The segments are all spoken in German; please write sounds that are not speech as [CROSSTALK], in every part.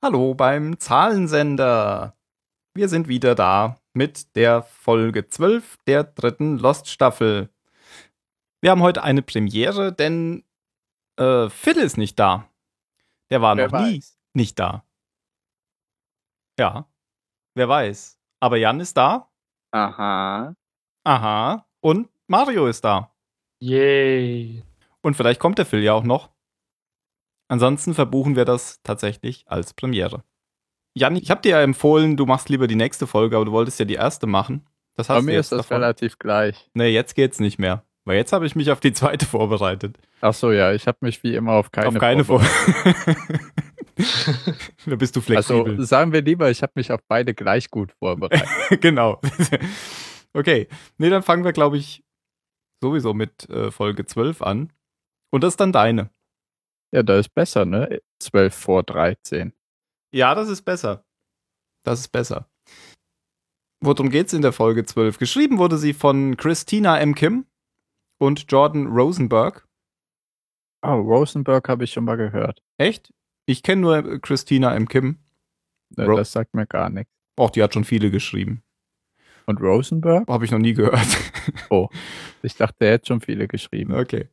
Hallo beim Zahlensender. Wir sind wieder da mit der Folge 12 der dritten Lost-Staffel. Wir haben heute eine Premiere, denn äh, Phil ist nicht da. Der war Wer noch nie weiß. nicht da. Ja, wer weiß. Aber Jan ist da. Aha. Aha. Und Mario ist da. Yay. Und vielleicht kommt der Phil ja auch noch. Ansonsten verbuchen wir das tatsächlich als Premiere. Jan, ich habe dir ja empfohlen, du machst lieber die nächste Folge, aber du wolltest ja die erste machen. Das hast Bei du mir jetzt ist das davon. relativ gleich. Nee, jetzt geht's nicht mehr. Weil jetzt habe ich mich auf die zweite vorbereitet. Ach so, ja, ich habe mich wie immer auf keine auf keine vor. vorbereitet. [LAUGHS] da bist du Also flexibel. sagen wir lieber, ich habe mich auf beide gleich gut vorbereitet. [LAUGHS] genau. okay. Nee, dann fangen wir, glaube ich, sowieso mit äh, Folge 12 an. Und das ist dann deine. ja, da ist besser, ne? 12 vor 13. Ja, das ist besser. Das ist besser. Worum geht's in der Folge 12? Geschrieben wurde sie von Christina M. Kim und Jordan Rosenberg. Oh, Rosenberg habe ich schon mal gehört. Echt? Ich kenne nur äh, Christina M. Kim. Ne, Ro- das sagt mir gar nichts. Auch die hat schon viele geschrieben. Und Rosenberg? Habe ich noch nie gehört. [LAUGHS] Ich dachte, er hätte schon viele geschrieben. okay.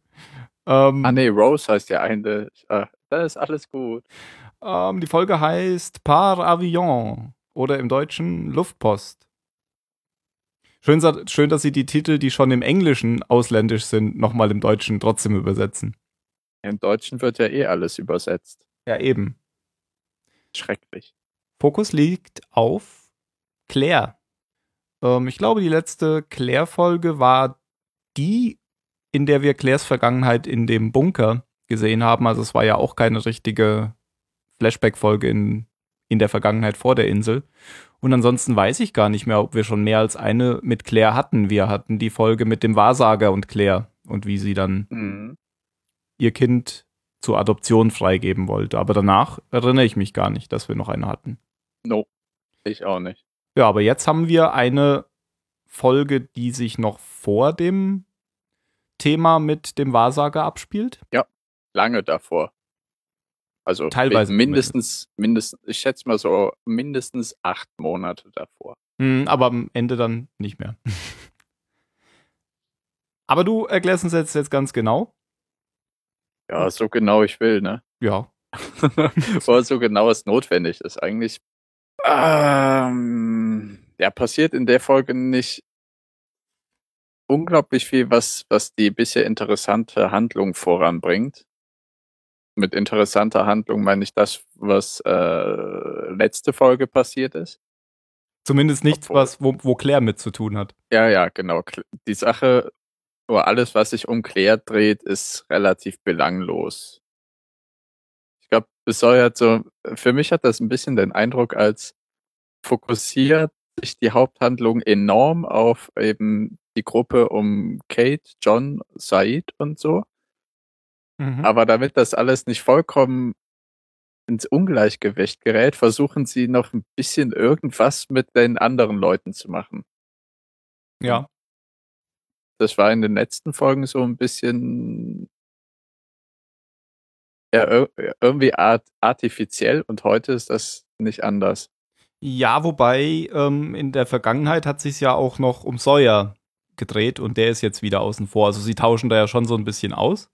Ähm, Ah, nee, Rose heißt ja eine. Ah, da ist alles gut. ähm, die Folge heißt Par Avion oder im Deutschen Luftpost. Schön, schön, dass sie die Titel, die schon im Englischen ausländisch sind, nochmal im Deutschen trotzdem übersetzen. Im Deutschen wird ja eh alles übersetzt. Ja, eben. Schrecklich. Fokus liegt auf Claire. Ähm, ich glaube, die letzte Claire-Folge war die, in der wir Claires Vergangenheit in dem Bunker gesehen haben. Also es war ja auch keine richtige Flashback-Folge in, in der Vergangenheit vor der Insel. Und ansonsten weiß ich gar nicht mehr, ob wir schon mehr als eine mit Claire hatten. Wir hatten die Folge mit dem Wahrsager und Claire und wie sie dann Mhm. ihr Kind zur Adoption freigeben wollte. Aber danach erinnere ich mich gar nicht, dass wir noch eine hatten. No. Ich auch nicht. Ja, aber jetzt haben wir eine Folge, die sich noch vor dem Thema mit dem Wahrsager abspielt. Lange davor. Also Teilweise mindestens, mindestens, ich schätze mal so mindestens acht Monate davor. Hm, aber am Ende dann nicht mehr. [LAUGHS] aber du erklärst uns jetzt, jetzt ganz genau. Ja, so genau ich will, ne? [LAUGHS] Ja. Oder so genau es notwendig ist. Eigentlich. Ähm, ja, passiert in der Folge nicht unglaublich viel, was, was die bisher interessante Handlung voranbringt. Mit interessanter Handlung meine ich das, was äh, letzte Folge passiert ist. Zumindest nichts, Obwohl- was, wo, wo Claire mit zu tun hat. Ja, ja, genau. Die Sache oder alles, was sich um Claire dreht, ist relativ belanglos. Ich glaube, es soll halt so, für mich hat das ein bisschen den Eindruck, als fokussiert sich die Haupthandlung enorm auf eben die Gruppe um Kate, John, Said und so. Mhm. Aber damit das alles nicht vollkommen ins Ungleichgewicht gerät, versuchen sie noch ein bisschen irgendwas mit den anderen Leuten zu machen. ja. Das war in den letzten Folgen so ein bisschen ja, ir irgendwie art artifiziell und heute ist das nicht anders. Ja, wobei ähm, in der Vergangenheit hat sich ja auch noch um Sawyer gedreht und der ist jetzt wieder außen vor. Also sie tauschen da ja schon so ein bisschen aus.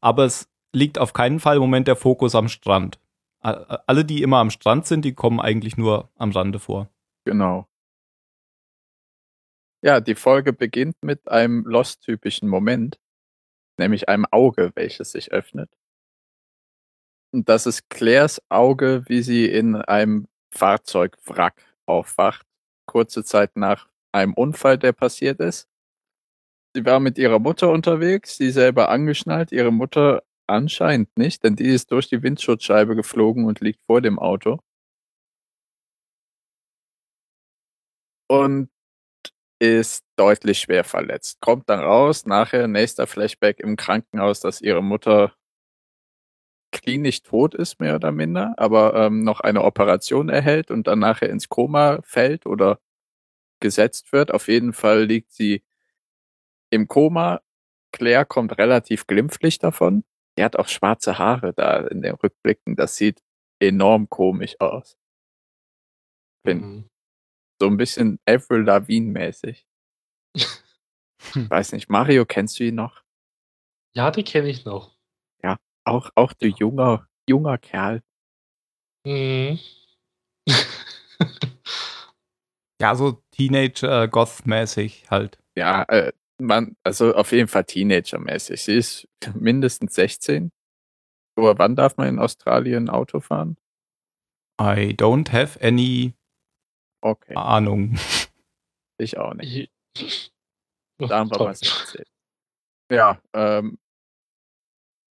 Aber es liegt auf keinen Fall im Moment der Fokus am Strand. Alle, die immer am Strand sind, die kommen eigentlich nur am Rande vor. Genau. Ja, die Folge beginnt mit einem Lost-typischen Moment, nämlich einem Auge, welches sich öffnet. Und das ist Claires Auge, wie sie in einem Fahrzeugwrack aufwacht, kurze Zeit nach einem Unfall, der passiert ist. Sie war mit ihrer Mutter unterwegs, sie selber angeschnallt, ihre Mutter anscheinend nicht, denn die ist durch die Windschutzscheibe geflogen und liegt vor dem Auto. Und ist deutlich schwer verletzt. Kommt dann raus, nachher nächster Flashback im Krankenhaus, dass ihre Mutter klinisch tot ist, mehr oder minder, aber ähm, noch eine Operation erhält und dann nachher ins Koma fällt oder gesetzt wird. Auf jeden Fall liegt sie im Koma. Claire kommt relativ glimpflich davon. Die hat auch schwarze Haare da in den Rückblicken. Das sieht enorm komisch aus. Bin Mhm. so ein bisschen Avril Lavigne-mäßig. Weiß nicht, Mario, kennst du ihn noch? Ja, die kenne ich noch. Auch, auch du junger, junger Kerl. Mhm. [LAUGHS] Ja, so Teenage-Goth-mäßig halt. Ja, äh, man, also auf jeden Fall Teenager-mäßig. Sie ist [LAUGHS] mindestens 16. Aber wann darf man in Australien Auto fahren? I don't have any Okay, Ahnung. [LAUGHS] ich auch nicht. Ich- Da haben wir was [LAUGHS] erzählt. Ja, ähm,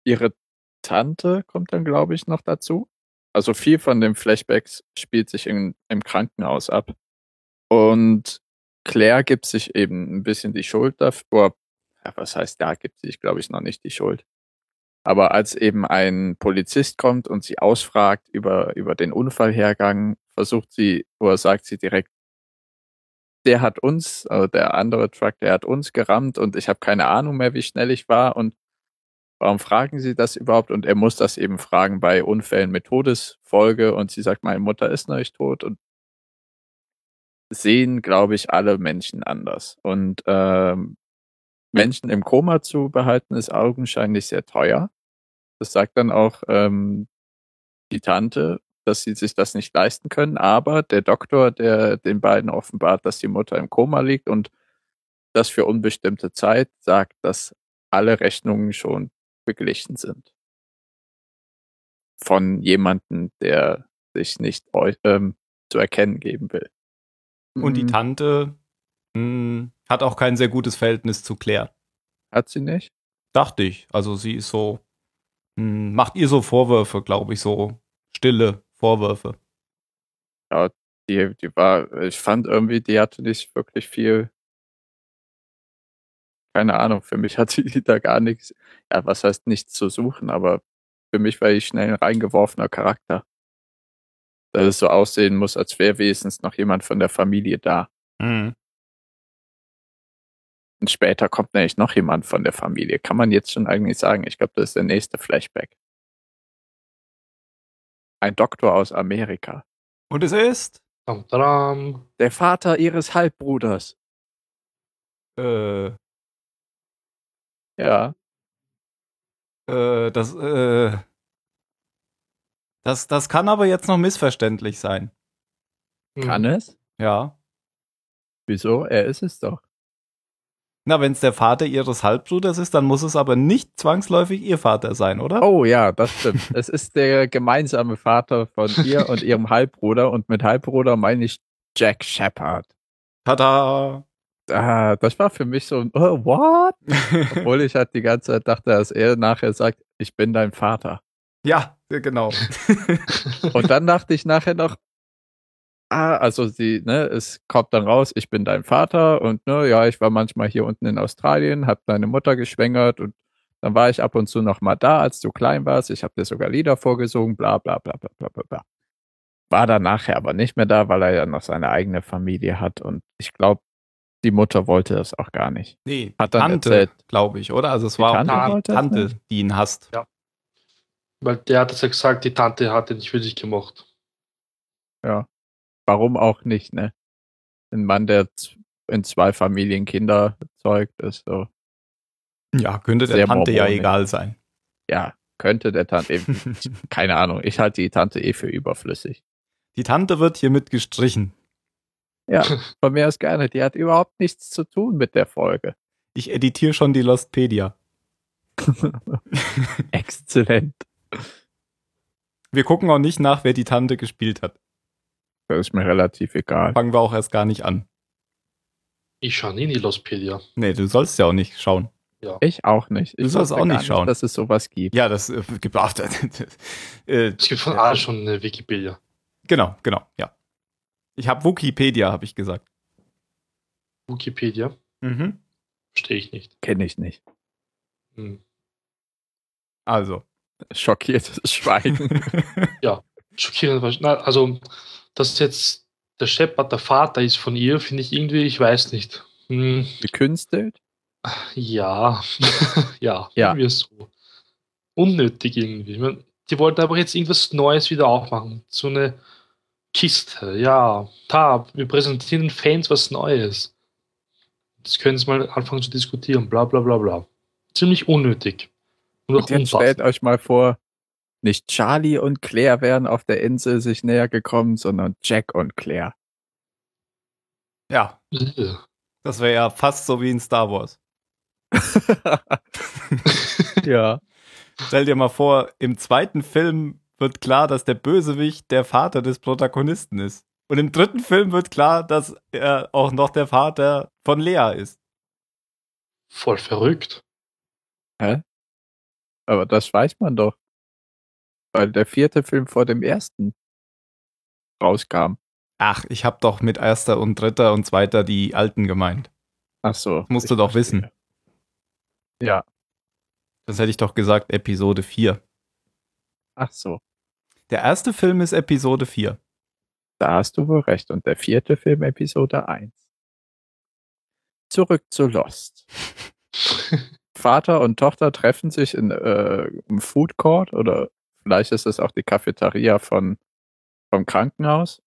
ihre Tante kommt dann, glaube ich, noch dazu. Also viel von den Flashbacks spielt sich in, im Krankenhaus ab. Und Claire gibt sich eben ein bisschen die Schuld dafür. Ja, was heißt, da gibt sich, glaube ich, noch nicht die Schuld. Aber als eben ein Polizist kommt und sie ausfragt über, über den Unfallhergang, versucht sie, oder sagt sie direkt, der hat uns, also der andere Truck, der hat uns gerammt und ich habe keine Ahnung mehr, wie schnell ich war und warum fragen Sie das überhaupt? Und er muss das eben fragen bei Unfällen mit Todesfolge und sie sagt, meine Mutter ist noch nicht tot und sehen, glaube ich, alle Menschen anders. Und ähm, Menschen im Koma zu behalten, ist augenscheinlich sehr teuer. Das sagt dann auch ähm, die Tante, dass sie sich das nicht leisten können. Aber der Doktor, der den beiden offenbart, dass die Mutter im Koma liegt und das für unbestimmte Zeit, sagt, dass alle Rechnungen schon beglichen sind. Von jemandem, der sich nicht ähm, zu erkennen geben will. Und die Mhm. Tante mh, hat auch kein sehr gutes Verhältnis zu Claire. Hat sie nicht? Dachte ich. Also sie ist so, mh, macht ihr so Vorwürfe, glaube ich, so stille Vorwürfe. Die, die war, ich fand irgendwie, die hatte nicht wirklich viel. Keine Ahnung, für mich [LAUGHS] hat sie da gar nichts, ja, was heißt nichts zu suchen, aber für mich war ich schnell ein reingeworfener Charakter. Dass es so aussehen muss, als wäre wenigstens noch jemand von der Familie da. Mhm. Und später kommt nämlich noch jemand von der Familie. Kann man jetzt schon eigentlich sagen. Ich glaube, das ist der nächste Flashback. Ein Doktor aus Amerika. Und es ist. Der Vater ihres Halbbruders. äh, Ja. äh, das, äh, das, das kann aber jetzt noch missverständlich sein. Mhm. Kann es? Ja. Wieso? Er ist es doch. Na, wenn es der Vater ihres Halbbruders ist, dann muss es aber nicht zwangsläufig ihr Vater sein, oder? Oh ja, das stimmt. [LAUGHS] es ist der gemeinsame Vater von ihr und ihrem Halbbruder. Und mit Halbbruder meine ich Jack Shepard. Tada! Ah, das war für mich so ein, oh, what? [LAUGHS] Obwohl ich halt die ganze Zeit dachte, dass er nachher sagt, ich bin dein Vater. Ja, genau. [LAUGHS] Und dann dachte ich nachher noch, ah, also sie, ne, es kommt dann raus, ich bin dein Vater und ne, ja, ich war manchmal hier unten in Australien, hab deine Mutter geschwängert und dann war ich ab und zu noch mal da, als du klein warst. Ich habe dir sogar Lieder vorgesungen, bla bla bla bla bla bla bla. War dann nachher aber nicht mehr da, weil er ja noch seine eigene Familie hat und ich glaube, die Mutter wollte das auch gar nicht. Nee, Hat dann Tante, glaube ich, oder? Also es Die war Tante auch die Tante, die ihn hasst. Weil der hat es ja gesagt, die Tante hat ihn nicht für sich gemacht. Warum auch nicht, ne? Ein Mann, der in zwei Familien Kinder zeugt, ist so. Ja, könnte der Tante ja mormonisch. egal sein. Ja, könnte der Tante eben, [LAUGHS] keine Ahnung, ich halte die Tante eh für überflüssig. Die Tante wird hiermit gestrichen. Ja, [LAUGHS] von mir aus gerne. Die hat überhaupt nichts zu tun mit der Folge. Ich editiere schon die Lostpedia. [LAUGHS] Exzellent. Wir gucken auch nicht nach, wer die Tante gespielt hat. Das ist mir relativ egal. Fangen wir auch erst gar nicht an. Ich schaue nie in die Lostpedia. Nee, du sollst ja auch nicht schauen. Ich auch nicht. Ich Du sollst auch nicht schauen. dass es sowas gibt. Ja, das äh, gibt auch. [LAUGHS] äh, Es gibt von allem schon eine Wikipedia. genau, genau, ja. Ich habe Wikipedia, habe ich gesagt. Wikipedia. Mhm. Verstehe ich nicht. Kenne ich nicht. Hm. Also. Schockiertes Schweigen. [LAUGHS] Schockierend. war- Na, also, dass jetzt der Shepard der Vater ist von ihr, finde ich irgendwie, ich weiß nicht. Hm, Gekünstelt? ja, [LAUGHS] ja, Ja. irgendwie so. Unnötig irgendwie. Ich mein, Die wollten aber jetzt irgendwas Neues wieder aufmachen. So eine Kiste. Ja, da, wir präsentieren den Fans was Neues. Das können sie mal anfangen zu diskutieren. Bla bla bla bla. Ziemlich unnötig. Und jetzt stellt euch mal vor, nicht Charlie und Claire wären auf der Insel sich näher gekommen, sondern Jack und Claire. Ja, das wäre ja fast so wie in Star Wars. [LAUGHS] [LAUGHS] ja. Stell dir mal vor, im zweiten Film wird klar, dass der Bösewicht der Vater des Protagonisten ist. Und im dritten Film wird klar, dass er auch noch der Vater von Lea ist. Voll verrückt. Aber das weiß man doch. Weil der vierte Film vor dem ersten rauskam. Ach, ich hab doch mit erster und dritter und zweiter die alten gemeint. Ach so. Musst du doch verstehe. wissen. Ja. Das hätte ich doch gesagt, Episode 4. Ach so. Der erste Film ist Episode 4. Da hast du wohl recht. Und der vierte Film, Episode 1. Zurück zu Lost. [LAUGHS] Vater und Tochter treffen sich in, äh, im Food Court oder vielleicht ist es auch die Cafeteria von, vom Krankenhaus,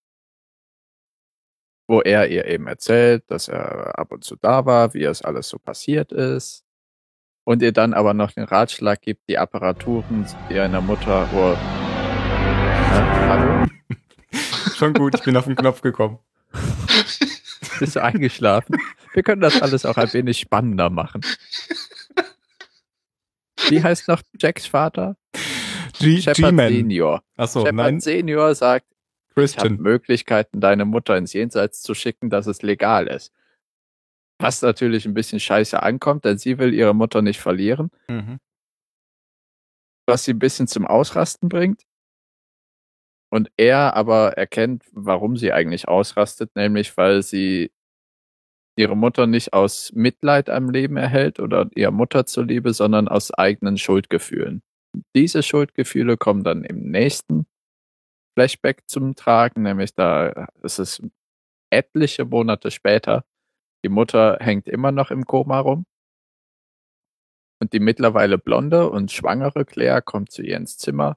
wo er ihr eben erzählt, dass er ab und zu da war, wie es alles so passiert ist. Und ihr dann aber noch den Ratschlag gibt, die Apparaturen ihrer Mutter, oh, Hä? hallo? [LAUGHS] Schon gut, ich bin auf den Knopf gekommen. Bist du eingeschlafen? Wir können das alles auch ein wenig spannender machen. Wie heißt noch Jacks Vater? G- Shepard G-Man. Senior. Achso, Shepard nein, Senior sagt, ich habe Christian. Möglichkeiten, deine Mutter ins Jenseits zu schicken, dass es legal ist. Was natürlich ein bisschen scheiße ankommt, denn sie will ihre Mutter nicht verlieren, Mhm. was sie ein bisschen zum Ausrasten bringt. Und er aber erkennt, warum sie eigentlich ausrastet, nämlich weil sie ihre Mutter nicht aus Mitleid am Leben erhält oder ihrer Mutter zuliebe, sondern aus eigenen Schuldgefühlen. Diese Schuldgefühle kommen dann im nächsten Flashback zum Tragen, nämlich da ist es etliche Monate später. Die Mutter hängt immer noch im Koma rum. Und die mittlerweile blonde und schwangere Claire kommt zu ihr ins Zimmer,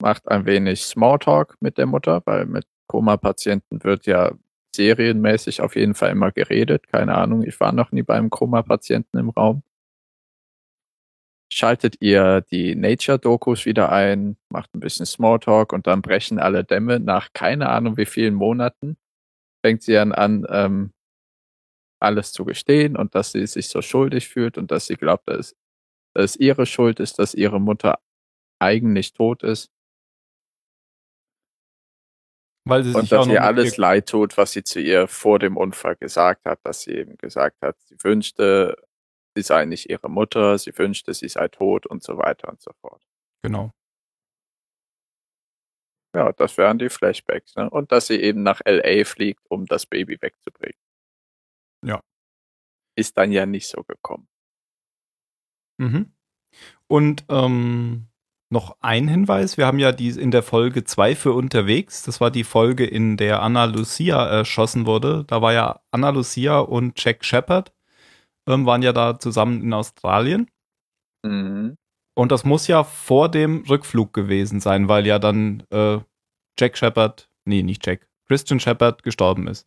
macht ein wenig Smalltalk mit der Mutter, weil mit Koma-Patienten wird ja serienmäßig auf jeden Fall immer geredet. Keine Ahnung, ich war noch nie beim Koma-Patienten im Raum. Schaltet ihr die Nature-Dokus wieder ein, macht ein bisschen Smalltalk und dann brechen alle Dämme. Nach keine Ahnung wie vielen Monaten fängt sie dann an, ähm, alles zu gestehen und dass sie sich so schuldig fühlt und dass sie glaubt, dass es ihre Schuld ist, dass ihre Mutter eigentlich tot ist Weil sie und sich dass ihr alles leid tut, was sie zu ihr vor dem Unfall gesagt hat, dass sie eben gesagt hat, sie wünschte, sie sei nicht ihre Mutter, sie wünschte, sie sei tot und so weiter und so fort. Genau. Ja, das wären die Flashbacks. Ne? Und dass sie eben nach LA fliegt, um das Baby wegzubringen. Ja. Ist dann ja nicht so gekommen. Mhm. Und ähm, noch ein Hinweis, wir haben ja die in der Folge 2 für unterwegs, das war die Folge, in der Anna Lucia erschossen wurde. Da war ja Anna Lucia und Jack Shepard, ähm, waren ja da zusammen in Australien. Mhm. Und das muss ja vor dem Rückflug gewesen sein, weil ja dann äh, Jack Shepard, nee, nicht Jack, Christian Shepard gestorben ist.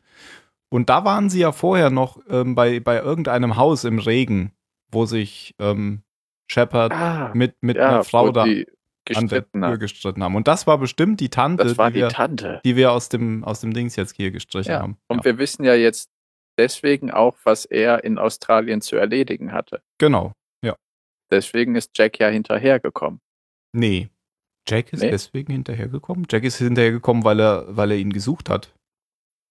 Und da waren sie ja vorher noch ähm, bei, bei irgendeinem Haus im Regen, wo sich ähm, Shepard Ah, mit, mit ja, einer Frau da die an der gestritten Tür hat. gestritten haben. Und das war bestimmt die Tante, Das war die, die wir, Tante. die wir aus dem, aus dem Dings jetzt hier gestrichen Ja. haben. Und ja. wir wissen ja jetzt deswegen auch, was er in Australien zu erledigen hatte. Genau. Deswegen ist Jack ja hinterhergekommen. Nee. Jack ist Nee? deswegen hinterhergekommen. Jack ist hinterhergekommen, weil er, weil er ihn gesucht hat.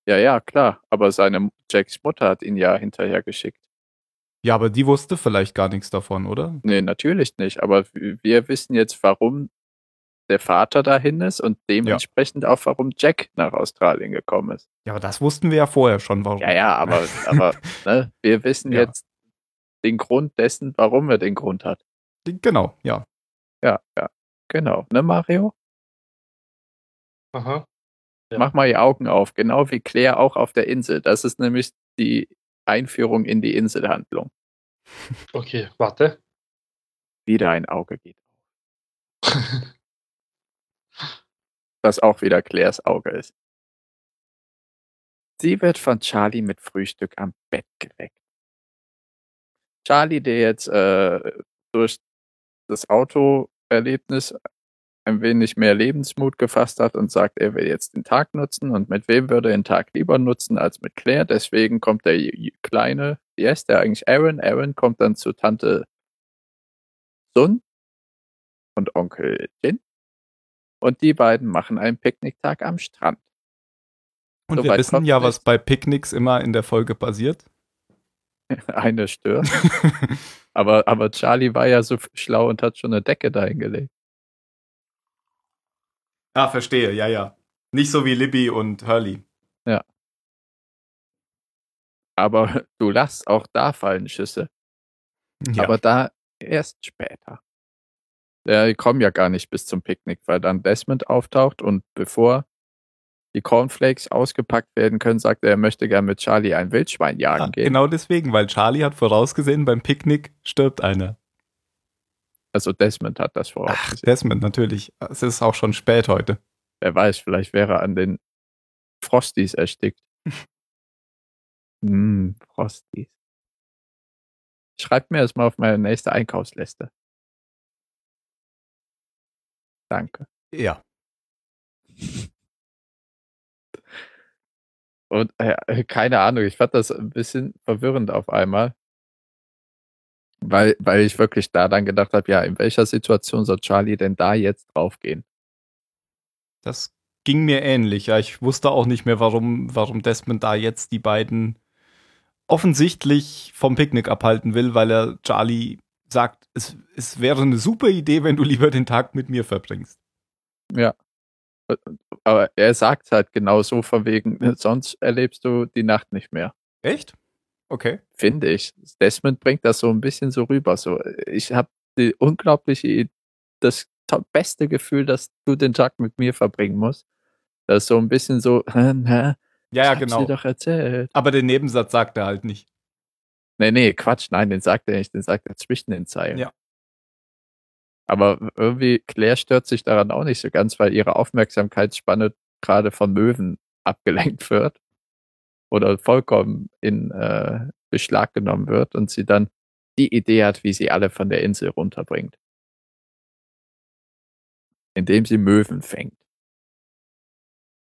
Ja, ja, klar. Aber seine Jacks Mutter hat ihn ja hinterhergeschickt. Ja, aber die wusste vielleicht gar nichts davon, oder? Nee, natürlich nicht. Aber wir wissen jetzt, warum der Vater dahin ist und dementsprechend auch, warum Jack nach Australien gekommen ist. Ja, aber das wussten wir ja vorher schon, warum. Ja, ja, aber, [LAUGHS] aber ne, wir wissen Ja. jetzt den Grund dessen, warum er den Grund hat. Genau, ja. Ja, ja, genau. Ne, Mario? Aha. Ja. Mach mal die Augen auf, genau wie Claire auch auf der Insel. Das ist nämlich die Einführung in die Inselhandlung. Okay, warte. Wieder ein Auge geht auf. [LAUGHS] Das auch wieder Claires Auge ist. Sie wird von Charlie mit Frühstück am Bett geweckt. Charlie, der jetzt äh, durch das Autoerlebnis ein wenig mehr Lebensmut gefasst hat und sagt, er will jetzt den Tag nutzen und mit wem würde er den Tag lieber nutzen als mit Claire. Deswegen kommt der kleine, wie heißt der eigentlich Aaron? Aaron kommt dann zu Tante Sun und Onkel Jin. Und die beiden machen einen Picknicktag am Strand. Und wir Soweit wissen ja, was bei Picknicks immer in der Folge passiert. [LAUGHS] Eine stört. [LAUGHS] aber, aber Charlie war ja so schlau und hat schon eine Decke dahingelegt. Ah, verstehe, ja, ja. Nicht so wie Libby und Hurley. Aber [LAUGHS] du lachst, auch da fallen Schüsse. Ja. Aber da erst später. Ja, die kommen ja gar nicht bis zum Picknick, weil dann Desmond auftaucht und bevor die Cornflakes ausgepackt werden können, sagt er, er möchte gern mit Charlie ein Wildschwein jagen Ah, gehen. genau deswegen, weil Charlie hat vorausgesehen, beim Picknick stirbt einer. Also Desmond hat das Ach, vorausgesehen. Desmond, natürlich. Es ist auch schon spät heute. Wer weiß, vielleicht wäre er an den Frosties erstickt. Hm, [LAUGHS] Frosties. Schreibt mir das mal auf meine nächste Einkaufsliste. Danke. Ja. Und äh, keine Ahnung, ich fand das ein bisschen verwirrend auf einmal. Weil, weil ich wirklich da dann gedacht habe, ja, in welcher Situation soll Charlie denn da jetzt draufgehen? Das ging mir ähnlich. Ja, ich wusste auch nicht mehr, warum, warum Desmond da jetzt die beiden offensichtlich vom Picknick abhalten will, weil er Charlie sagt, es, es wäre eine super Idee, wenn du lieber den Tag mit mir verbringst. Ja. Aber er sagt halt genau so von wegen, sonst erlebst du die Nacht nicht mehr. Echt? Okay. Finde ich. Desmond bringt das so ein bisschen so rüber. So, ich habe die unglaubliche, das beste Gefühl, dass du den Tag mit mir verbringen musst. Das ist so ein bisschen so, hä, [LAUGHS] hä, Ja, ja, hab's genau. dir doch erzählt. Aber den Nebensatz sagt er halt nicht. Nee, nee, Quatsch, nein, den sagt er nicht, den sagt er zwischen den Zeilen. Ja. Aber irgendwie, Claire stört sich daran auch nicht so ganz, weil ihre Aufmerksamkeitsspanne gerade von Möwen [LAUGHS] abgelenkt wird oder vollkommen in äh, Beschlag genommen wird und sie dann die Idee hat, wie sie alle von der Insel runterbringt. Indem sie Möwen fängt.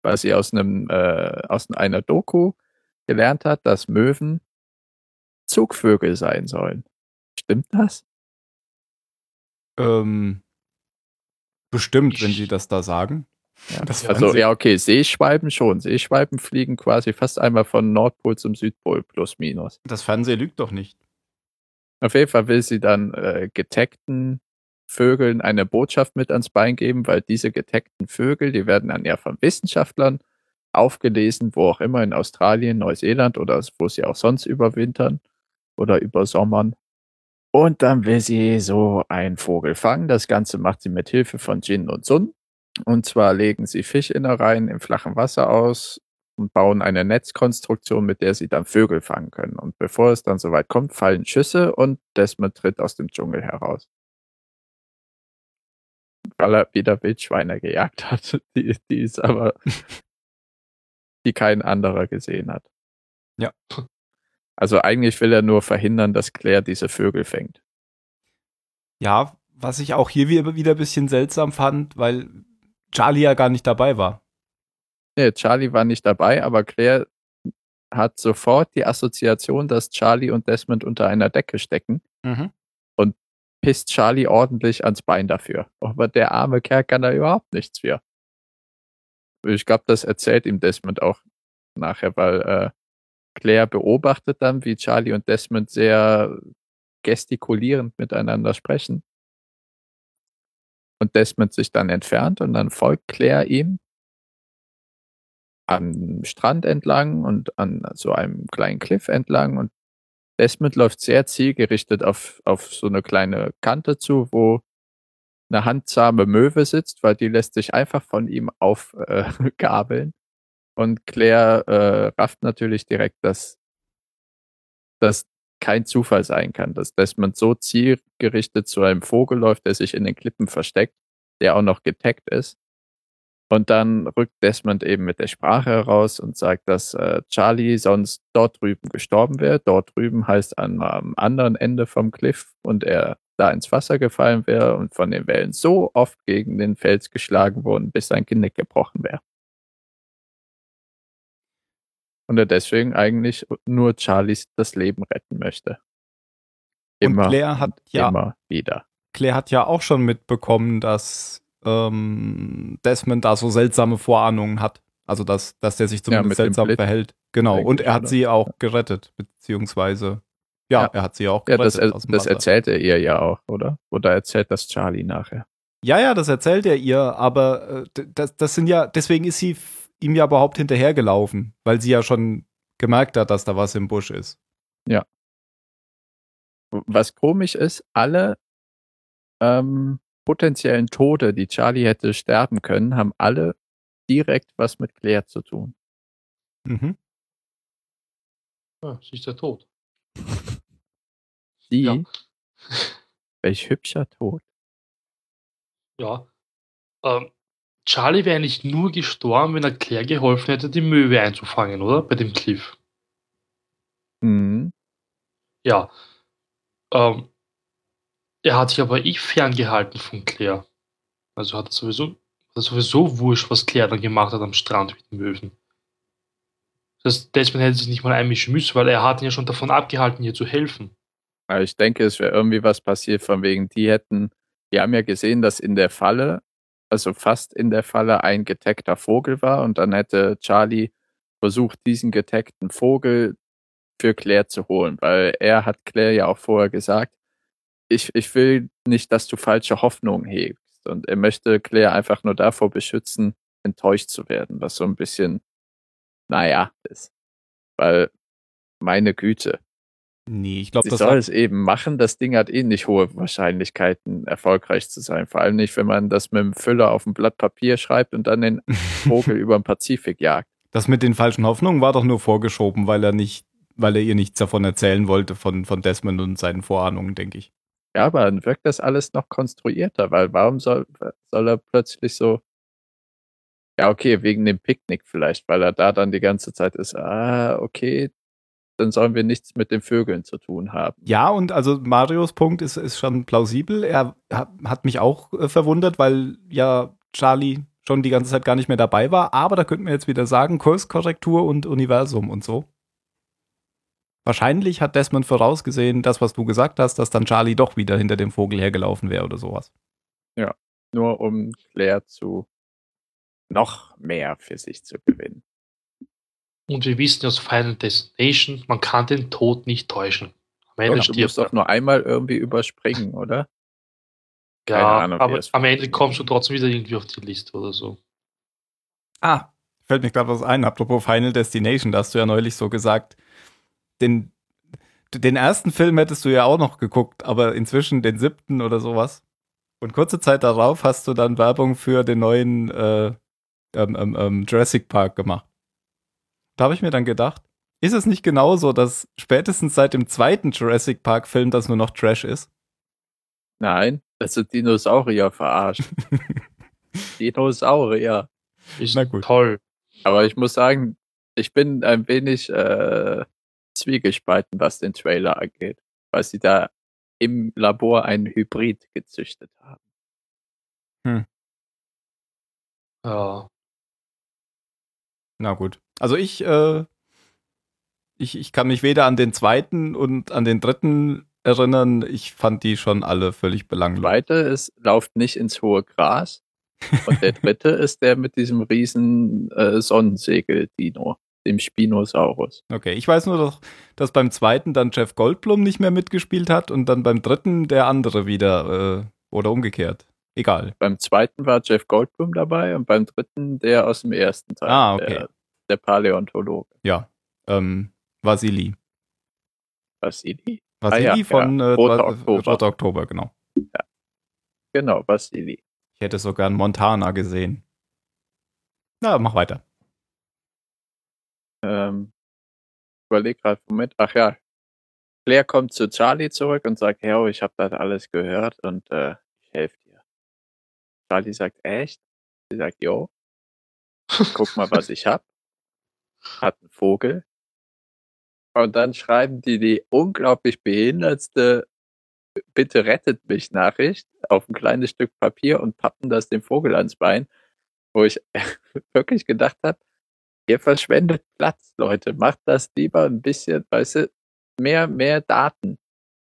Was sie aus einem äh, aus einer Doku gelernt hat, dass Möwen Zugvögel sein sollen. Stimmt das? Ähm, bestimmt, wenn sie das da sagen. Ja. Also ja, okay, Seeschwalben schon. Seeschwalben fliegen quasi fast einmal von Nordpol zum Südpol plus minus. Das Fernsehen lügt doch nicht. Auf jeden Fall will sie dann äh, getaggten Vögeln eine Botschaft mit ans Bein geben, weil diese getaggten Vögel, die werden dann ja von Wissenschaftlern aufgelesen, wo auch immer in Australien, Neuseeland oder wo sie auch sonst überwintern oder übersommern. Und dann will sie so einen Vogel fangen. Das Ganze macht sie mit Hilfe von Jin und Sun. Und zwar legen sie Fischinnereien im flachen Wasser aus und bauen eine Netzkonstruktion, mit der sie dann Vögel fangen können. Und bevor es dann soweit kommt, fallen Schüsse und Desmond tritt aus dem Dschungel heraus. Weil er wieder Wildschweine gejagt hat, [LAUGHS] die, die ist aber, [LAUGHS] die kein anderer gesehen hat. Ja. Also eigentlich will er nur verhindern, dass Claire diese Vögel fängt. Ja, was ich auch hier wieder wieder ein bisschen seltsam fand, weil Charlie ja gar nicht dabei war. Nee, Charlie war nicht dabei, aber Claire hat sofort die Assoziation, dass Charlie und Desmond unter einer Decke stecken. Mhm. Pisst Charlie ordentlich ans Bein dafür. Aber der arme Kerl kann da überhaupt nichts für. Ich glaube, das erzählt ihm Desmond auch nachher, weil äh, Claire beobachtet dann, wie Charlie und Desmond sehr gestikulierend miteinander sprechen. Und Desmond sich dann entfernt und dann folgt Claire ihm am Strand entlang und an so einem kleinen Cliff entlang und Desmond läuft sehr zielgerichtet auf, auf so eine kleine Kante zu, wo eine handsame Möwe sitzt, weil die lässt sich einfach von ihm aufgabeln. Äh, [LAUGHS] und Claire äh, rafft natürlich direkt, dass das kein Zufall sein kann, dass Desmond so zielgerichtet zu einem Vogel läuft, der sich in den Klippen versteckt, der auch noch getaggt ist. Und dann rückt Desmond eben mit der Sprache heraus und sagt, dass äh, Charlie sonst dort drüben gestorben wäre. Dort drüben heißt an, am anderen Ende vom Cliff und er da ins Wasser gefallen wäre und von den Wellen so oft gegen den Fels geschlagen worden, bis sein Genick gebrochen wäre. Und er deswegen eigentlich nur Charlies das Leben retten möchte. Immer, und Claire hat ja immer wieder. Claire hat ja auch schon mitbekommen, dass ähm, Desmond da so seltsame Vorahnungen hat. Also, dass, dass der sich zumindest ja, seltsam verhält. Genau. Und er hat sie auch gerettet, beziehungsweise, ja, ja. er hat sie auch gerettet. Ja, das, das erzählt er ihr ja auch, oder? Oder erzählt das Charlie nachher? Ja, ja, das erzählt er ihr, aber äh, das, das sind ja, deswegen ist sie ihm ja überhaupt hinterhergelaufen, weil sie ja schon gemerkt hat, dass da was im Busch ist. Ja. Was komisch ist, alle ähm, potenziellen Tode, die Charlie hätte sterben können, haben alle direkt was mit Claire zu tun. Mhm. Ja, sie ist ja tot. Sie? Ja. Welch hübscher Tod. Ja. Ähm, Charlie wäre eigentlich nur gestorben, wenn er Claire geholfen hätte, die Möwe einzufangen, oder? Bei dem Cliff. Mhm. Ja. Ähm, er hat sich aber eh ferngehalten von Claire. Also hat er sowieso, hat sowieso wurscht, was Claire dann gemacht hat am Strand mit den Möwen. Das heißt, Desmond hätte sich nicht mal einmischen müssen, weil er hat ihn ja schon davon abgehalten, ihr zu helfen. Aber ich denke, es wäre irgendwie was passiert, von wegen, die hätten, die haben ja gesehen, dass in der Falle, also fast in der Falle ein getaggter Vogel war und dann hätte Charlie versucht, diesen getaggten Vogel für Claire zu holen, weil er hat Claire ja auch vorher gesagt, ich, ich will nicht, dass du falsche Hoffnungen hebst. Und er möchte Claire einfach nur davor beschützen, enttäuscht zu werden, was so ein bisschen, naja, ist. Weil, meine Güte. Nee, ich glaube, das soll es eben machen. Das Ding hat eh nicht hohe Wahrscheinlichkeiten, erfolgreich zu sein. Vor allem nicht, wenn man das mit dem Füller auf ein Blatt Papier schreibt und dann den [LAUGHS] Vogel über den Pazifik jagt. Das mit den falschen Hoffnungen war doch nur vorgeschoben, weil er nicht, weil er ihr nichts davon erzählen wollte, von, von Desmond und seinen Vorahnungen, denke ich. Ja, aber dann wirkt das alles noch konstruierter, weil warum soll, soll er plötzlich so, ja, okay, wegen dem Picknick vielleicht, weil er da dann die ganze Zeit ist, ah, okay, dann sollen wir nichts mit den Vögeln zu tun haben. Ja, und also Marios Punkt ist, ist schon plausibel. Er hat mich auch äh, verwundert, weil ja Charlie schon die ganze Zeit gar nicht mehr dabei war. Aber da könnten wir jetzt wieder sagen, Kurskorrektur und Universum und so. Wahrscheinlich hat Desmond vorausgesehen, das, was du gesagt hast, dass dann Charlie doch wieder hinter dem Vogel hergelaufen wäre oder sowas. Ja, nur um Claire zu noch mehr für sich zu gewinnen. Und wir wissen aus Final Destination, man kann den Tod nicht täuschen. Am Ende doch, du musst doch nur einmal irgendwie überspringen, oder? ja, Ahnung, aber am Ende kommst du trotzdem wieder irgendwie auf die Liste oder so. Ah, fällt mir gerade was ein. Apropos Final Destination, da hast du ja neulich so gesagt, den, den ersten Film hättest du ja auch noch geguckt, aber inzwischen den siebten oder sowas. Und kurze Zeit darauf hast du dann Werbung für den neuen äh, ähm, ähm, ähm Jurassic Park gemacht. Da habe ich mir dann gedacht, ist es nicht genauso, dass spätestens seit dem zweiten Jurassic Park Film das nur noch Trash ist? Nein, das sind Dinosaurier verarscht. [LAUGHS] Dinosaurier. Ist Na gut. toll. Aber ich muss sagen, ich bin ein wenig äh, zwiegespalten, was den Trailer angeht, weil sie da im Labor einen Hybrid gezüchtet haben. Hm. Ja. Na gut. Also ich, äh, ich, ich kann mich weder an den zweiten und an den dritten erinnern. Ich fand die schon alle völlig belanglos. Der zweite ist, lauft nicht ins hohe Gras. Und der dritte [LAUGHS] ist der mit diesem riesen äh, Sonnensegel-Dino dem Spinosaurus. Okay, ich weiß nur doch, dass beim zweiten dann Jeff Goldblum nicht mehr mitgespielt hat und dann beim dritten der andere wieder äh, oder umgekehrt. Egal. Beim zweiten war Jeff Goldblum dabei und beim dritten der aus dem ersten Teil. Ah, okay. Der, der Paläontologe. Ja. Ähm, Vasili. Vasili? Vasili Ah, ja, von ja. Äh, Roter Oktober. Roter Oktober, genau. Genau, Vasili. Ich hätte sogar einen Montana gesehen. Na, mach weiter. Ähm, überleg gerade, Moment. Ach ja. Claire kommt zu Charlie zurück und sagt, hey, ich habe das alles gehört und äh, ich helfe dir. Charlie sagt, echt? Sie sagt, jo. [LAUGHS] Guck mal, was ich hab. Hat einen Vogel. Und dann schreiben die die unglaublich behindertste Bitte rettet mich Nachricht auf ein kleines Stück Papier und pappen das dem Vogel ans Bein, wo ich [LAUGHS] wirklich gedacht habe, ihr verschwendet Platz, Leute. Macht das lieber ein bisschen, weißt du, mehr, mehr Daten.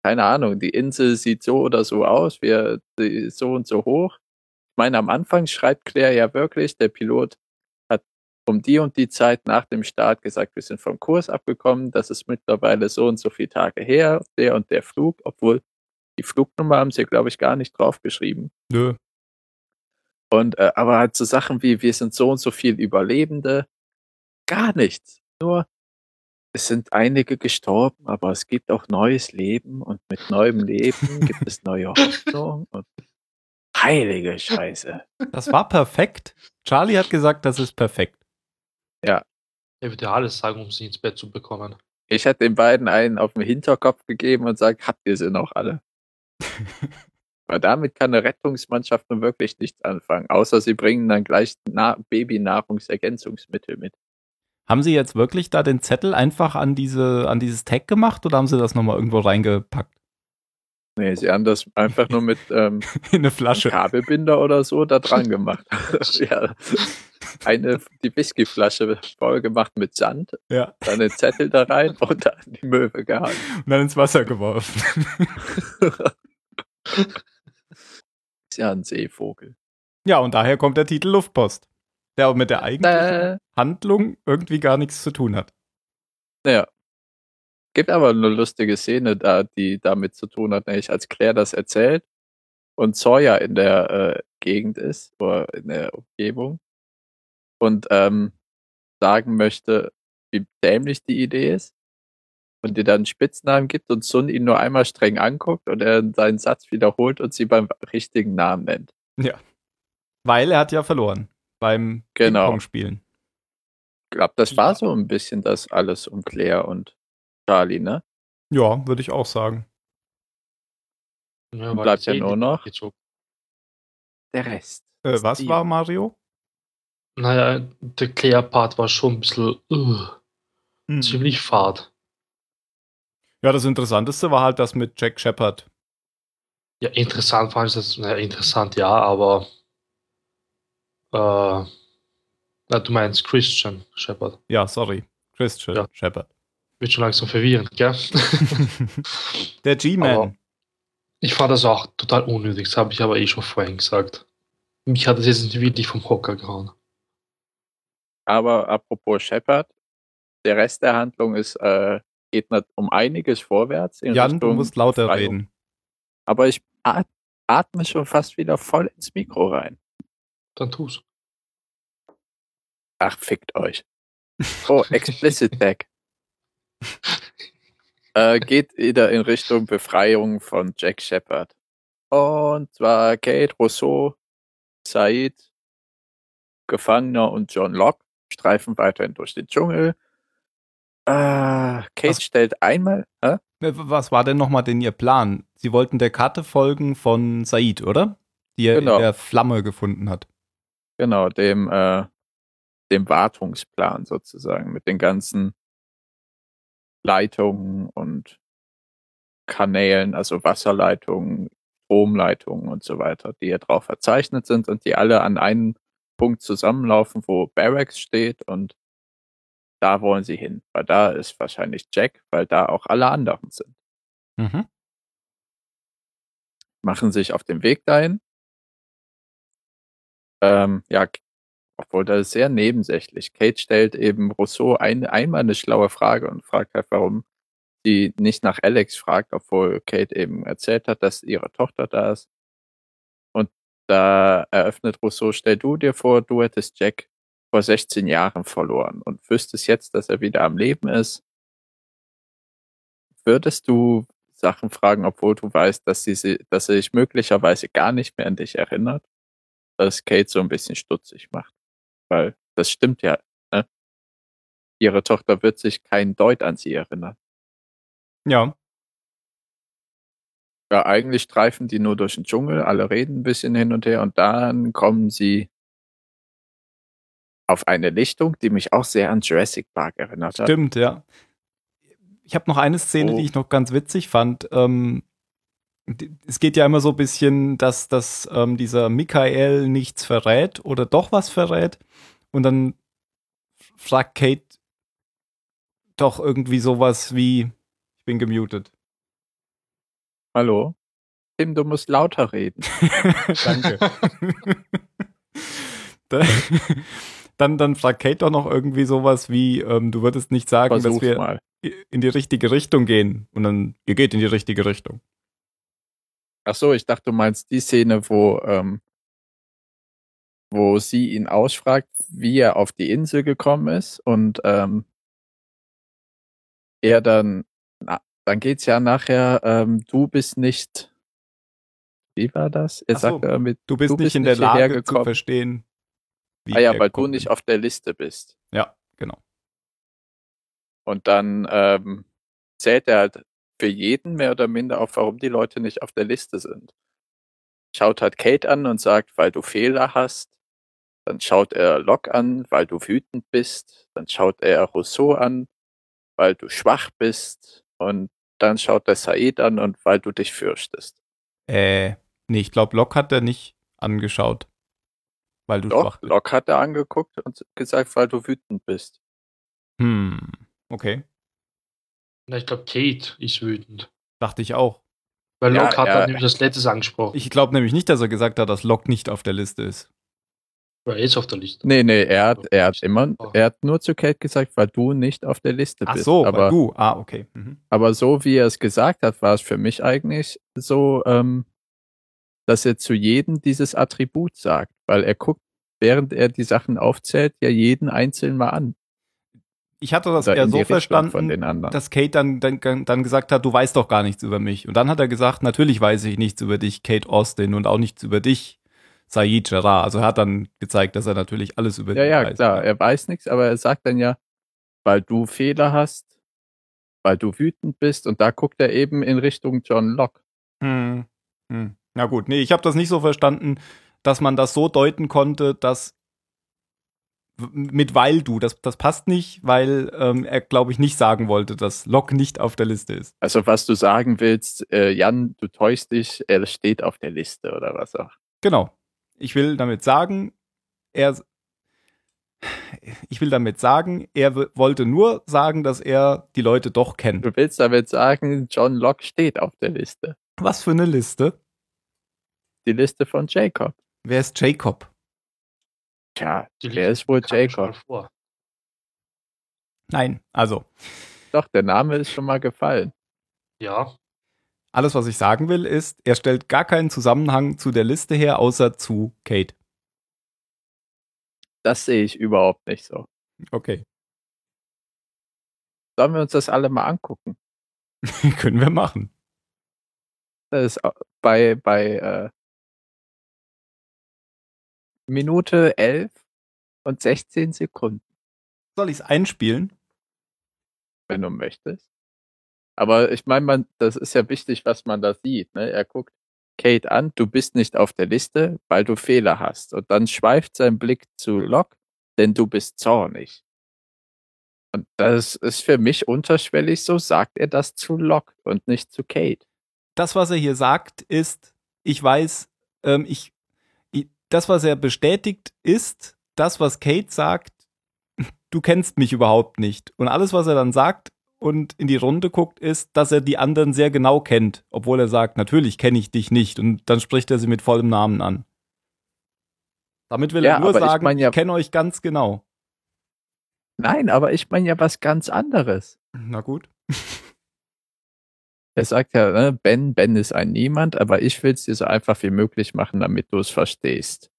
Keine Ahnung, die Insel sieht so oder so aus, wir, die ist so und so hoch. Ich meine, am Anfang schreibt Claire ja wirklich, der Pilot um die und die Zeit nach dem Start gesagt, wir sind vom Kurs abgekommen, das ist mittlerweile so und so viele Tage her, der und der Flug, obwohl die Flugnummer haben sie, glaube ich, gar nicht draufgeschrieben. Nö. Und äh, aber halt so Sachen wie, wir sind so und so viel Überlebende, gar nichts. Nur, es sind einige gestorben, aber es gibt auch neues Leben und mit neuem Leben gibt es neue Hoffnung und heilige Scheiße. Das war perfekt. Charlie hat gesagt, das ist perfekt. Er würde ja alles sagen, um sie ins Bett zu bekommen. Ich hätte den beiden einen auf den Hinterkopf gegeben und sagt, habt ihr sie noch alle? [LAUGHS] Weil damit kann eine Rettungsmannschaft nun wirklich nichts anfangen, außer sie bringen dann gleich Na Babynahrungsergänzungsmittel mit. Haben Sie jetzt wirklich da den Zettel einfach an, diese, an dieses Tag gemacht oder haben Sie das nochmal irgendwo reingepackt? Nee, sie haben das einfach nur mit ähm, [LAUGHS] In eine Flasche. Kabelbinder oder so da dran [LAUGHS] gemacht. ja. Eine, die Whiskyflasche voll gemacht mit Sand, Ja. dann den Zettel da rein [LAUGHS] und dann die Möwe gehangen. Und dann ins Wasser geworfen. [LAUGHS] Ist ja ein Seevogel. ja, und daher kommt der Titel Luftpost. Der mit der eigentlichen Äh, Handlung irgendwie gar nichts zu tun hat. ja. Gibt aber eine lustige Szene da, die damit zu tun hat, nämlich als Claire das erzählt und Sawyer in der äh, Gegend ist oder in der Umgebung und ähm, sagen möchte, wie dämlich die Idee ist und dir dann einen Spitznamen gibt und Sun ihn nur einmal streng anguckt und er seinen Satz wiederholt und sie beim richtigen Namen nennt. Weil er hat ja verloren beim Genau. Ping-Pong-Spielen. Ich glaube, das war Ja. so ein bisschen das alles um Claire und Charlie, ne? Ja, würde ich auch sagen. Ja, bleibt ja nur noch der Rest. Äh, was war Mario? Naja, der Claire-Part war schon ein bisschen uh, Hm. ziemlich fad. Ja, das Interessanteste war halt das mit Jack Shepard. Ja, interessant fand ich das. Naja, interessant, ja, aber. Äh, na, du meinst Christian Shepard. Ja, sorry. Christian Ja. Shepard. Wird schon langsam verwirrend, gell? [LAUGHS] [LAUGHS] der G-Man. ich fand das auch total unnötig, das habe ich aber eh schon vorhin gesagt. Mich hat das jetzt nicht wirklich vom Hocker gehauen. Aber apropos Shepard, der Rest der Handlung ist, äh, geht nicht um einiges vorwärts. In Jan, du Richtung musst lauter Befreiung. reden. Aber ich at- atme schon fast wieder voll ins Mikro rein. Dann tu's. Ach, fickt euch. Oh, [LAUGHS] Explicit Tag. äh, geht wieder in Richtung Befreiung von Jack Shepard. Und zwar Kate, Rousseau, Said, Gefangener und John Locke streifen weiterhin durch den Dschungel. Äh, Kate Was- stellt einmal? Äh, Was war denn nochmal denn Ihr Plan? Sie wollten der Karte folgen von Said, oder? Die er Genau. in der Flamme gefunden hat. genau, dem, äh, dem Wartungsplan sozusagen mit den ganzen Leitungen und Kanälen, also Wasserleitungen, Stromleitungen und so weiter, die hier drauf verzeichnet sind und die alle an einen Punkt zusammenlaufen, wo Barracks steht und da wollen sie hin, weil da ist wahrscheinlich Jack, weil da auch alle anderen sind. Mhm. Machen sich auf den Weg dahin. Ähm, ja, obwohl das ist sehr nebensächlich. Kate stellt eben Rousseau ein, einmal eine schlaue Frage und fragt halt, warum sie nicht nach Alex fragt, obwohl Kate eben erzählt hat, dass ihre Tochter da ist. Da eröffnet Rousseau, stell du dir vor, du hättest Jack vor 16 Jahren verloren und wüsstest jetzt, dass er wieder am Leben ist. Würdest du Sachen fragen, obwohl du weißt, dass sie, dass sie sich möglicherweise gar nicht mehr an dich erinnert? Dass Kate so ein bisschen stutzig macht. Weil das stimmt ja. Ne? Ihre Tochter wird sich kein Deut an sie erinnern. Ja. Ja, eigentlich streifen die nur durch den Dschungel, alle reden ein bisschen hin und her und dann kommen sie auf eine Lichtung, die mich auch sehr an Jurassic Park erinnert hat. Stimmt, ja. Ich habe noch eine Szene, Oh. die ich noch ganz witzig fand. Ähm, die- es geht ja immer so ein bisschen, dass, dass ähm, dieser Michael nichts verrät oder doch was verrät. Und dann fragt Kate doch irgendwie sowas wie, ich bin gemutet. Hallo? Tim, du musst lauter reden. [LAUGHS] Danke. [LAUGHS] Da- dann, dann fragt Kate doch noch irgendwie sowas wie, ähm, du würdest nicht sagen, dass Versuch's wir mal. in die richtige Richtung gehen. Und dann, ihr geht in die richtige Richtung. Ach so, ich dachte, du meinst die Szene, wo, ähm, wo sie ihn ausfragt, wie er auf die Insel gekommen ist und ähm, er dann, dann geht's ja nachher, ähm, du bist nicht, wie war das? Er so, sagt äh, mit, Du bist Du nicht bist in der Lage zu verstehen. wie ah ja, weil du nicht auf der Liste bist. Ja, genau. Und dann ähm, zählt er halt für jeden mehr oder minder auf, warum die Leute nicht auf der Liste sind. Schaut halt Kate an und sagt, weil du Fehler hast. Dann schaut er Locke an, weil du wütend bist. Dann schaut er Rousseau an, weil du schwach bist. Und dann schaut er Said an und weil du dich fürchtest. Äh, nee, ich glaube, Locke hat er nicht angeschaut. Weil du Doch, schwach bist. Locke hat er angeguckt und gesagt, weil du wütend bist. Hm, okay. Na, ich glaube, Kate ist wütend. Dachte ich auch. Weil Ja, Locke hat er- dann nämlich das letztes angesprochen. Ich glaube nämlich nicht, dass er gesagt hat, dass Locke nicht auf der Liste ist. Er ist auf der Liste. Nee, nee, er hat, er hat immer, er hat nur zu Kate gesagt, weil du nicht auf der Liste Ach bist. so, aber weil du. Ah, okay. Mhm. Aber so wie er es gesagt hat, war es für mich eigentlich so, ähm, dass er zu jedem dieses Attribut sagt, weil er guckt, während er die Sachen aufzählt, ja jeden einzeln mal an. Ich hatte das Oder eher so verstanden, von den anderen. dass Kate dann, dann, dann gesagt hat, du weißt doch gar nichts über mich. Und dann hat er gesagt, natürlich weiß ich nichts über dich, Kate Austin, und auch nichts über dich, Said Jarrah. Also er hat dann gezeigt, dass er natürlich alles über ja, ja, weiß. klar, er weiß nichts, aber er sagt dann ja, weil du Fehler hast, weil du wütend bist und da guckt er eben in Richtung John Locke. Hm. Hm. Na gut, nee, ich habe das nicht so verstanden, dass man das so deuten konnte, dass mit weil du, das, das passt nicht, weil ähm, er, glaube ich, nicht sagen wollte, dass Locke nicht auf der Liste ist. Also was du sagen willst, äh, Jan, du täuschst dich, er steht auf der Liste oder was auch. Genau. Ich will damit sagen, er. Ich will damit sagen, er wollte nur sagen, dass er die Leute doch kennt. Du willst damit sagen, John Locke steht auf der Liste. Was für eine Liste? Die Liste von Jacob. Wer ist Jacob? Tja, Die wer ist wohl Jacob? vor. Nein, also, Doch, der Name ist schon mal gefallen. Ja, alles, was ich sagen will, ist, er stellt gar keinen Zusammenhang zu der Liste her, außer zu Kate. Das sehe ich überhaupt nicht so. Okay. Sollen wir uns das alle mal angucken? [LAUGHS] Können wir machen. Das ist au- bei, bei äh, Minute 11 und 16 Sekunden, Soll ich es einspielen? wenn du möchtest. Aber ich meine, man, das ist ja wichtig, was man da sieht. Ne? Er guckt Kate an, du bist nicht auf der Liste, weil du Fehler hast. Und dann schweift sein Blick zu Locke, denn du bist zornig. Und das ist für mich unterschwellig, so sagt er das zu Locke und nicht zu Kate. das, was er hier sagt, ist, ich weiß, ähm, ich, ich, das, was er bestätigt, ist, das, was Kate sagt, [LAUGHS] du kennst mich überhaupt nicht. Und alles, was er dann sagt und in die Runde guckt, ist, dass er die anderen sehr genau kennt, obwohl er sagt, natürlich kenne ich dich nicht. Und dann spricht er sie mit vollem Namen an. Damit will Ja, er nur ich sagen, ich, mein ja- kenne euch ganz genau. Nein, aber ich meine ja was ganz anderes. Na gut. Er sagt ja, ne, Ben, Ben ist ein Niemand, aber ich will es dir so einfach wie möglich machen, damit du es verstehst.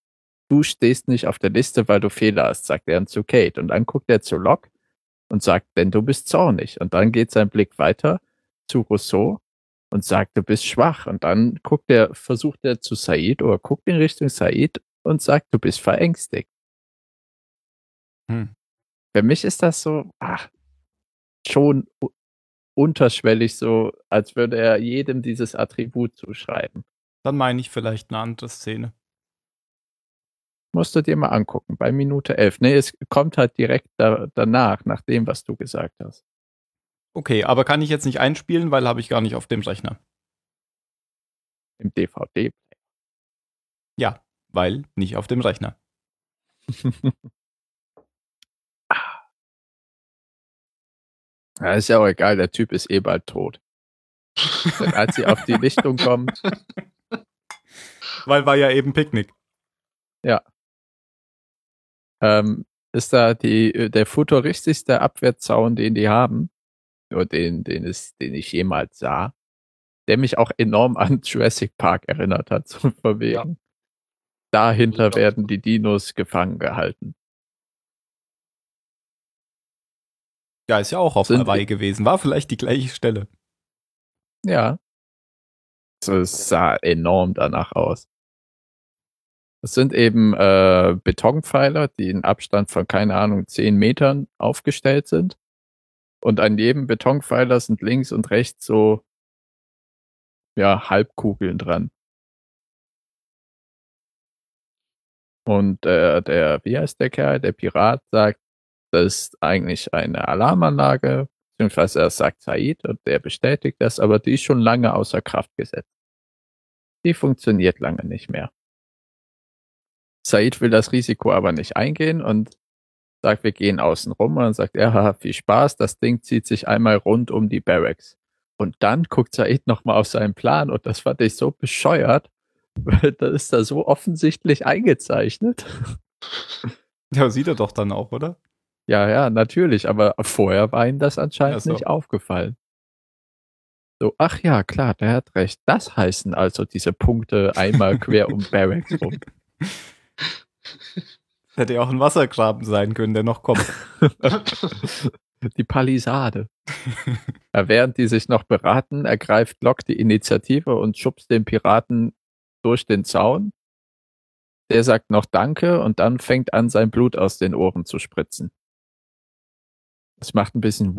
Du stehst nicht auf der Liste, weil du Fehler hast, sagt er dann zu Kate. Und dann guckt er zu Locke und sagt, denn du bist zornig. Und dann geht sein Blick weiter zu Rousseau und sagt, du bist schwach. Und dann guckt er, versucht er zu Said oder guckt in Richtung Said und sagt, du bist verängstigt. Hm. Für mich ist das so, ach, schon unterschwellig so, als würde er jedem dieses Attribut zuschreiben. Dann meine ich vielleicht eine andere Szene. Musst du dir mal angucken, bei Minute 11. Nee, es kommt halt direkt da, danach, nach dem, was du gesagt hast. Okay, aber kann ich jetzt nicht einspielen, weil habe ich gar nicht auf dem Rechner. Im DVD. Ja, weil nicht auf dem Rechner. [LAUGHS] Ja, ist ja auch egal, der Typ ist eh bald tot. Denn [LAUGHS] als sie auf die Lichtung kommen, Weil war ja eben Picknick. Ähm, ist da die, der futuristischste Abwehrzaun, den die haben, oder den, den, es, den ich jemals sah, der mich auch enorm an [LAUGHS] Jurassic Park erinnert hat, so von wegen. Dahinter Ja. werden die Dinos gefangen gehalten. Ja, ist ja auch auf Sind Hawaii gewesen. War vielleicht die gleiche Stelle. Ja. Es sah enorm danach aus. Das sind eben äh, Betonpfeiler, die in Abstand von, keine Ahnung, zehn Metern aufgestellt sind. Und an jedem Betonpfeiler sind links und rechts so, ja, Halbkugeln dran. Und äh, der, wie heißt der Kerl? Der Pirat sagt, das ist eigentlich eine Alarmanlage, beziehungsweise er sagt Said und der bestätigt das, aber die ist schon lange außer Kraft gesetzt. Die funktioniert lange nicht mehr. Said will das Risiko aber nicht eingehen und sagt, wir gehen außen rum und dann sagt er, haha, viel Spaß, das Ding zieht sich einmal rund um die Barracks. Und dann guckt Said nochmal auf seinen Plan und das fand ich so bescheuert, weil das ist da so offensichtlich eingezeichnet. [LAUGHS] Ja, sieht er doch dann auch, oder? Ja, ja, natürlich, aber vorher war ihm das anscheinend so. nicht aufgefallen. So, ach ja, klar, der hat recht. Das heißen also diese Punkte einmal quer um [LAUGHS] Barracks rum. [LAUGHS] Hätte ja auch ein Wassergraben sein können, der noch kommt. [LAUGHS] Die Palisade. während die sich noch beraten, ergreift Locke die Initiative und schubst den Piraten durch den Zaun. Der sagt noch Danke und dann fängt an, sein Blut aus den Ohren zu spritzen. Es macht ein bisschen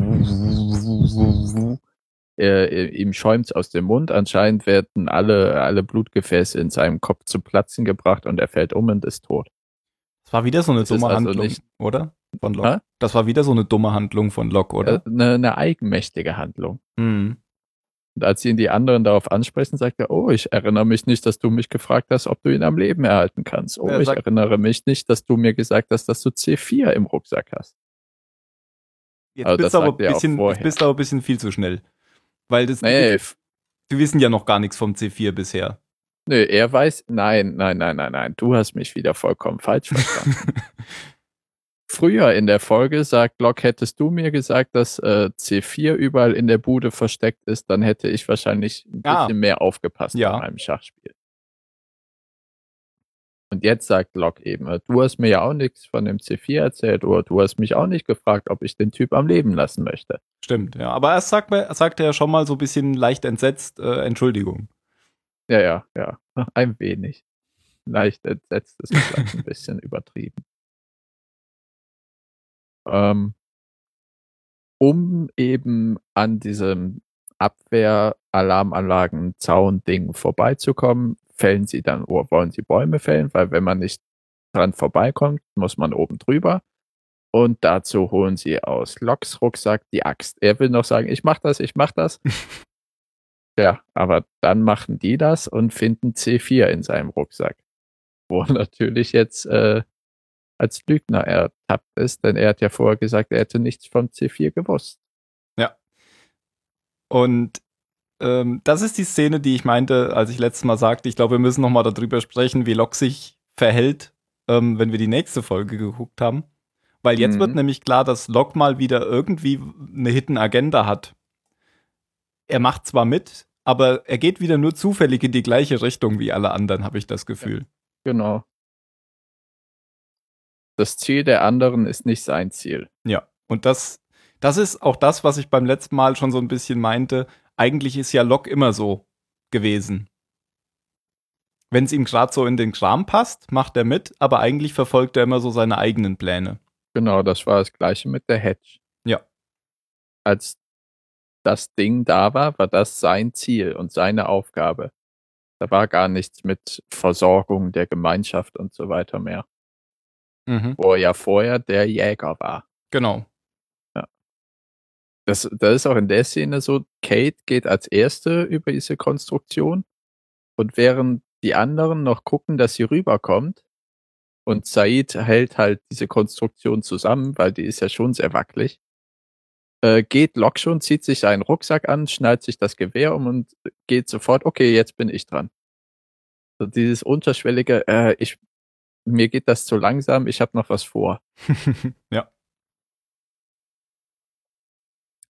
äh, ihm schäumt's aus dem Mund. Anscheinend werden alle, alle Blutgefäße in seinem Kopf zu Platzen gebracht und er fällt um und ist tot. Das war wieder so eine Das dumme also Handlung, nicht- oder? Von Locke. Das war wieder so eine dumme Handlung von Locke, oder? Äh, Eine, eine eigenmächtige Handlung. Hm. Und als ihn die anderen darauf ansprechen, sagt er, oh, ich erinnere mich nicht, dass du mich gefragt hast, ob du ihn am Leben erhalten kannst. Oh, Er ich sagt- erinnere mich nicht, dass du mir gesagt hast, dass du C4 im Rucksack hast. Jetzt Aber bist du aber er bisschen, bist aber ein bisschen viel zu schnell. Weil das, Nee, f- wir wissen ja noch gar nichts vom C4 bisher. Nee, er weiß, nein, nein, nein, nein, nein, du hast mich wieder vollkommen falsch verstanden. [LAUGHS] Früher in der Folge sagt Locke, hättest du mir gesagt, dass äh, C4 überall in der Bude versteckt ist, dann hätte ich wahrscheinlich ein Ah. bisschen mehr aufgepasst Ja. bei meinem Schachspiel. Und jetzt sagt Locke eben, äh, du hast mir ja auch nichts von dem C4 erzählt oder du hast mich auch nicht gefragt, ob ich den Typ am Leben lassen möchte. Stimmt, ja. Aber sagt, er- sagt er ja schon mal so ein bisschen leicht entsetzt, äh, Entschuldigung. Ja, ja, ja, ein wenig. Leicht entsetzt ist vielleicht ein bisschen [LAUGHS] übertrieben. Ähm, um eben an diesem Abwehr-Alarmanlagen-Zaun-Ding vorbeizukommen, fällen sie dann, oder wollen sie Bäume fällen, weil wenn man nicht dran vorbeikommt, muss man oben drüber. Und dazu holen sie aus Loks Rucksack die Axt. Er will noch sagen, ich mach das, ich mach das. [LAUGHS] ja, aber dann machen die das und finden C4 in seinem Rucksack. Wo er [LAUGHS] natürlich jetzt äh, als Lügner ertappt ist, denn er hat ja vorher gesagt, er hätte nichts vom C4 gewusst. Und ähm, das ist die Szene, die ich meinte, als ich letztes Mal sagte, ich glaube, wir müssen noch mal darüber sprechen, wie Locke sich verhält, ähm, wenn wir die nächste Folge geguckt haben. Weil jetzt Mhm. wird nämlich klar, dass Locke mal wieder irgendwie eine Hidden Agenda hat. Er macht zwar mit, aber er geht wieder nur zufällig in die gleiche Richtung wie alle anderen, habe ich das Gefühl. Genau. Das Ziel der anderen ist nicht sein Ziel. Ja, und das, das ist auch das, was ich beim letzten Mal schon so ein bisschen meinte. Eigentlich ist ja Locke immer so gewesen. Wenn es ihm gerade so in den Kram passt, macht er mit, aber eigentlich verfolgt er immer so seine eigenen Pläne. Genau, das war das gleiche mit der Hedge. Ja. Als das Ding da war, war das sein Ziel und seine Aufgabe. Da war gar nichts mit Versorgung der Gemeinschaft und so weiter mehr. Mhm. Wo er ja vorher der Jäger war. Genau. Das, das ist auch in der Szene so, Kate geht als erste über diese Konstruktion und während die anderen noch gucken, dass sie rüberkommt und Said hält halt diese Konstruktion zusammen, weil die ist ja schon sehr wackelig, äh, geht Locke schon, zieht sich seinen Rucksack an, schnallt sich das Gewehr um und geht sofort, okay, jetzt bin ich dran. So dieses unterschwellige, äh, ich, mir geht das zu langsam, ich habe noch was vor. [LAUGHS] ja.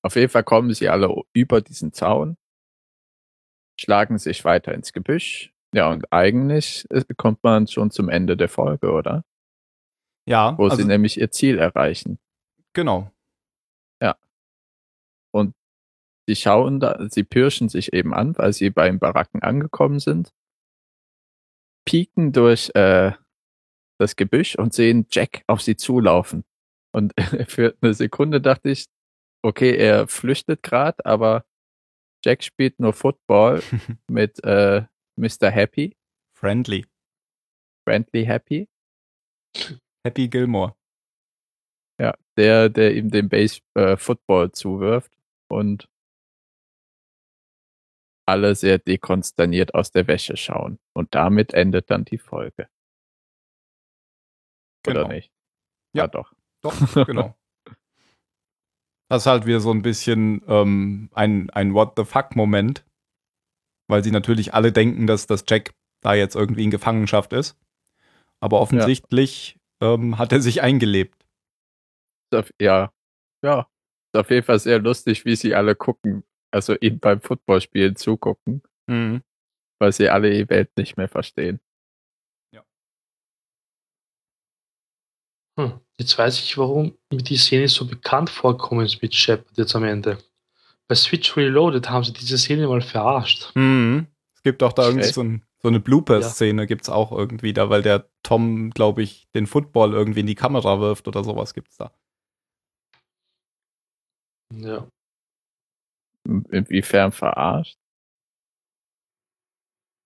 Auf jeden Fall kommen sie alle über diesen Zaun, schlagen sich weiter ins Gebüsch. Ja, und eigentlich äh, kommt man schon zum Ende der Folge, oder? Ja, Wo also, sie nämlich ihr Ziel erreichen. genau. Sie schauen da, sie pirschen sich eben an, weil sie beim Baracken angekommen sind, pieken durch äh, das Gebüsch und sehen Jack auf sie zulaufen. Und [LAUGHS] für eine Sekunde dachte ich, okay, er flüchtet gerade, aber Jack spielt nur Football [LAUGHS] mit äh, Mr. Happy, Friendly. Friendly Happy. Happy Gilmore. Ja, der, der ihm den Base äh, Football zuwirft und alle sehr dekonsterniert aus der Wäsche schauen. Und damit endet dann die Folge. Oder Genau. nicht? Ja. ja doch. Doch, [LAUGHS] genau. Das ist halt wieder so ein bisschen ähm, ein, ein What the fuck-Moment, weil sie natürlich alle denken, dass das Jack da jetzt irgendwie in Gefangenschaft ist. Aber offensichtlich ähm, hat er sich eingelebt. Ja, ja. Ist auf jeden Fall sehr lustig, wie sie alle gucken, also ihm beim Footballspielen zugucken, Mhm. weil sie alle die Welt nicht mehr verstehen. Hm. Jetzt weiß ich, warum mir die Szene so bekannt vorkommen ist mit Shepard jetzt am Ende. Bei Switch Reloaded haben sie diese Szene mal verarscht. Mhm. Es gibt auch da irgendwie so, ein, so eine Blooper-Szene, gibt es auch irgendwie da, weil der Tom, glaube ich, den Football irgendwie in die Kamera wirft oder sowas gibt's da. Ja. Inwiefern verarscht?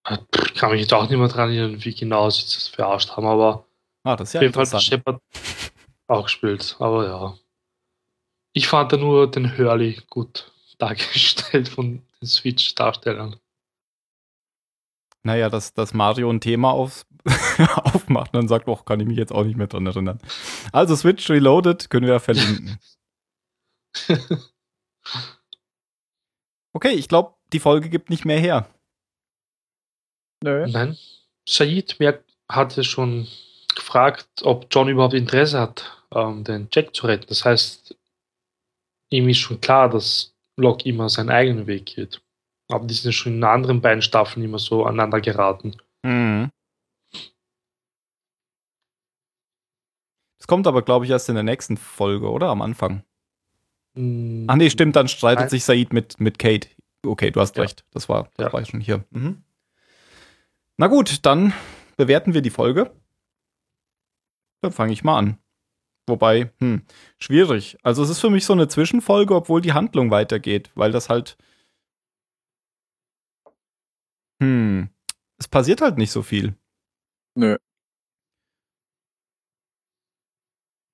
Ich kann mich jetzt auch nicht mehr dran erinnern, wie genau sie das verarscht haben, aber Ah, das ist ja auf jeden Fall hat. Shepard auch gespielt. Aber ja. Ich fand da nur den Hurley gut [LAUGHS] dargestellt von den Switch-Darstellern. Naja, dass, dass Mario ein Thema auf, [LAUGHS] aufmacht und dann sagt, oh, kann ich mich jetzt auch nicht mehr dran erinnern. Also Switch Reloaded können wir ja verlinken. [LAUGHS] Okay, ich glaube, die Folge gibt nicht mehr her. Nö. Nein. Said hatte schon gefragt, ob John überhaupt Interesse hat, ähm, den Jack zu retten. Das heißt, ihm ist schon klar, dass Locke immer seinen eigenen Weg geht. Aber die sind schon in den anderen beiden Staffeln immer so aneinander geraten. Mhm. Das kommt aber, glaube ich, erst in der nächsten Folge, oder? Am Anfang. Hm, Ach nee, stimmt, dann streitet Nein. sich Said mit, mit Kate. Okay, du hast Ja. recht. Das war, das Ja. war schon hier. Mhm. Na gut, dann bewerten wir die Folge. Dann fange ich mal an. Wobei, hm, schwierig. Also es ist für mich so eine Zwischenfolge, obwohl die Handlung weitergeht, weil das halt. Hm, es passiert halt nicht so viel. Nö.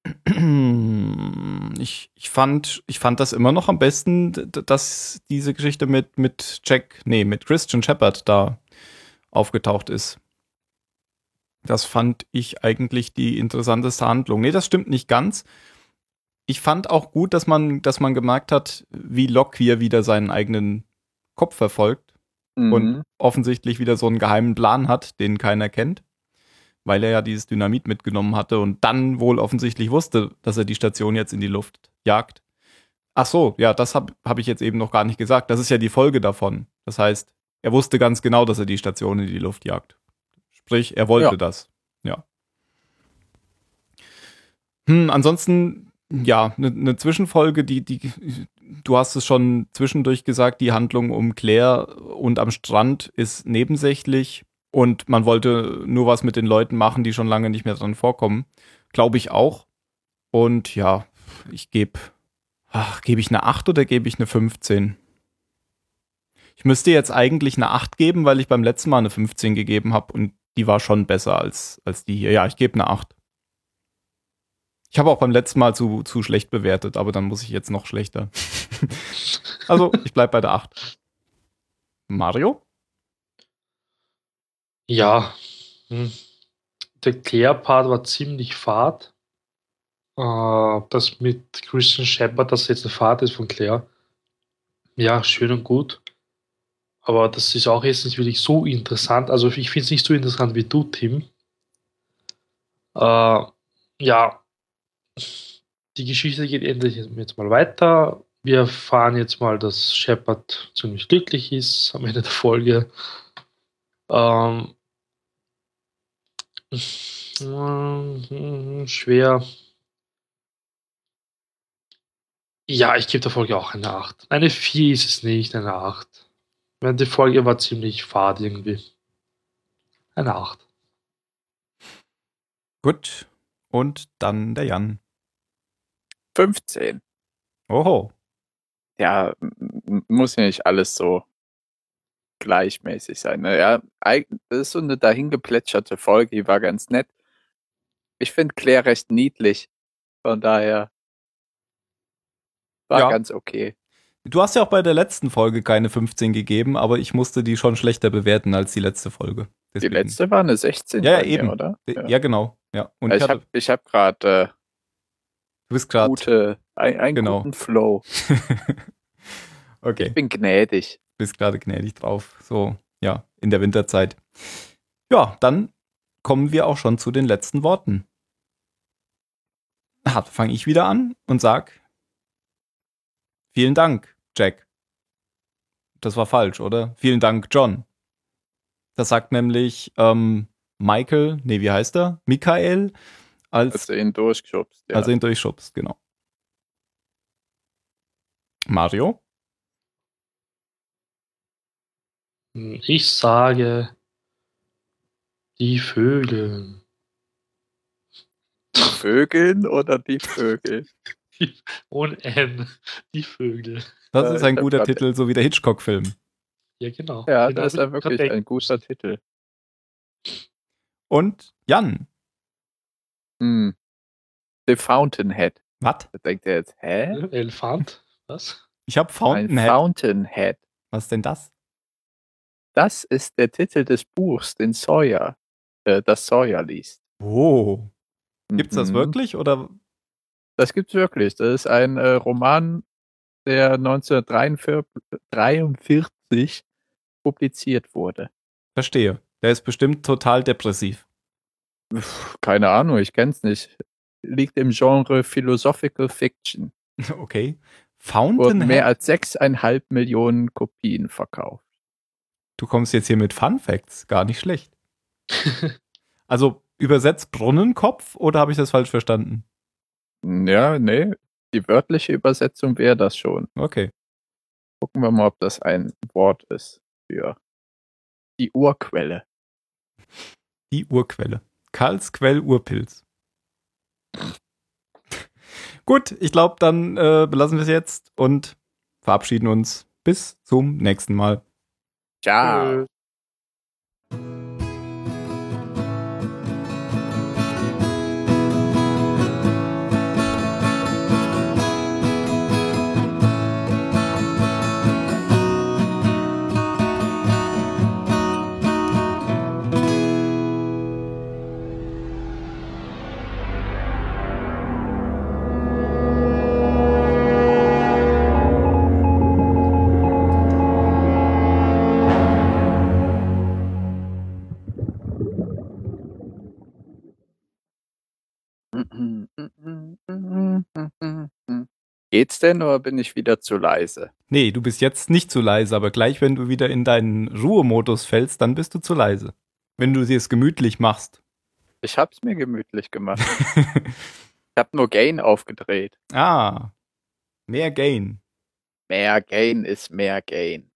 [CLEARS THROAT] [CLEARS THROAT] Ich, ich, fand, ich fand das immer noch am besten, dass diese Geschichte mit, mit Jack, nee, mit Christian Shepard da aufgetaucht ist. Das fand ich eigentlich die interessanteste Handlung. Nee, das stimmt nicht ganz. Ich fand auch gut, dass man, dass man gemerkt hat, wie Locke hier wieder seinen eigenen Kopf verfolgt Mhm. und offensichtlich wieder so einen geheimen Plan hat, den keiner kennt, weil er ja dieses Dynamit mitgenommen hatte und dann wohl offensichtlich wusste, dass er die Station jetzt in die Luft jagt. Ach so, ja, das habe hab ich jetzt eben noch gar nicht gesagt. Das ist ja die Folge davon. Das heißt, er wusste ganz genau, dass er die Station in die Luft jagt. Sprich, er wollte Ja. das. Ja. Hm, ansonsten, ja, eine ne Zwischenfolge, die, die, du hast es schon zwischendurch gesagt, die Handlung um Claire und am Strand ist nebensächlich und man wollte nur was mit den Leuten machen, die schon lange nicht mehr dran vorkommen. Glaube ich auch. Und ja, ich gebe, ach, gebe ich eine 8 oder gebe ich eine 15? Ich müsste jetzt eigentlich eine 8 geben, weil ich beim letzten Mal eine 15 gegeben habe und die war schon besser als, als die hier. Ja, ich gebe eine 8. Ich habe auch beim letzten Mal zu, zu schlecht bewertet, aber dann muss ich jetzt noch schlechter. [LAUGHS] also, ich bleib bei der 8. Mario? Ja, hm. der Claire-Part war ziemlich fad. Äh, das mit Christian Shepard, dass jetzt eine Fahrt ist von Claire. Ja, schön und gut. Aber das ist auch jetzt nicht wirklich so interessant. Also ich finde es nicht so interessant wie du, Tim. Äh, ja, die Geschichte geht endlich jetzt mal weiter. Wir erfahren jetzt mal, dass Shepard ziemlich glücklich ist am Ende der Folge. Ähm, schwer. Ja, ich gebe der Folge auch eine 8. Eine 4 ist es nicht, eine 8. Weil Die Folge war ziemlich fad irgendwie. Eine 8. Gut. Und dann der Jan. 15. Oho. Ja, muss ja nicht alles so gleichmäßig sein. Ne? Ja, das ist so eine dahingeplätscherte Folge, die war ganz nett. Ich finde Claire recht niedlich. Von daher war Ja. ganz okay. Du hast ja auch bei der letzten Folge keine 15 gegeben, aber ich musste die schon schlechter bewerten als die letzte Folge. Die Deswegen- letzte war eine 16 Ja, ja, bei mir, eben. oder? Ja, genau. Ja. Und ich, habe ich hab gerade äh, du bist gerade. gute, ein, einen Genau. guten Flow. [LAUGHS] okay. Ich bin gnädig. Bist gerade gnädig drauf. So, ja, in der Winterzeit. Ja, dann kommen wir auch schon zu den letzten Worten. Fange ich wieder an und sag vielen Dank, Jack. Das war falsch, oder? Vielen Dank, John. Das sagt nämlich ähm, Michael, nee, wie heißt er? Michael, als, Als du ihn durchgeschubst. Ja. als er ihn durchschubst, genau. Mario? Ich sage die Vögel. Vögeln oder die Vögel? [LAUGHS] Ohne N. Die Vögel. Das Äh, ist ein hab guter grad- Titel, so wie der Hitchcock-Film. Ja, genau. Ja, Genau, das ist ja wirklich ein guter Titel. Und Jan. Hm. The Fountainhead. Was? Da denkt er jetzt, hä? Elefant. Was? Ich habe Ein Fountainhead. Fountainhead. Was ist denn das? Das ist der Titel des Buchs, den Sawyer, äh, das Sawyer liest. Oh. Gibt's das Mhm. wirklich oder? Das gibt's wirklich. Das ist ein äh, Roman, der 1943 publiziert wurde. Verstehe. Der ist bestimmt total depressiv. Pff, Keine Ahnung, ich kenn's nicht. Liegt im Genre Philosophical Fiction. [LAUGHS] Okay. Wurden Fountainhead. mehr als sechseinhalb Millionen Kopien verkauft. Du kommst jetzt hier mit Fun Facts. Gar nicht schlecht. [LAUGHS] Also übersetzt Brunnenkopf oder habe ich das falsch verstanden? Ja, nee, die wörtliche Übersetzung wäre das schon. Okay. Gucken wir mal, ob das ein Wort ist für die Urquelle. Die Urquelle. Karlsquell Urpilz. Gut, ich glaube, dann äh, belassen wir es jetzt und verabschieden uns. Bis zum nächsten Mal. Ciao. Geht's denn oder bin ich wieder zu leise? Nee, du bist jetzt nicht zu leise, aber gleich, wenn du wieder in deinen Ruhemodus fällst, dann bist du zu leise. Wenn du sie es gemütlich machst. Ich hab's mir gemütlich gemacht. [LAUGHS] ich hab nur Gain aufgedreht. ah, mehr Gain. Mehr Gain ist mehr Gain.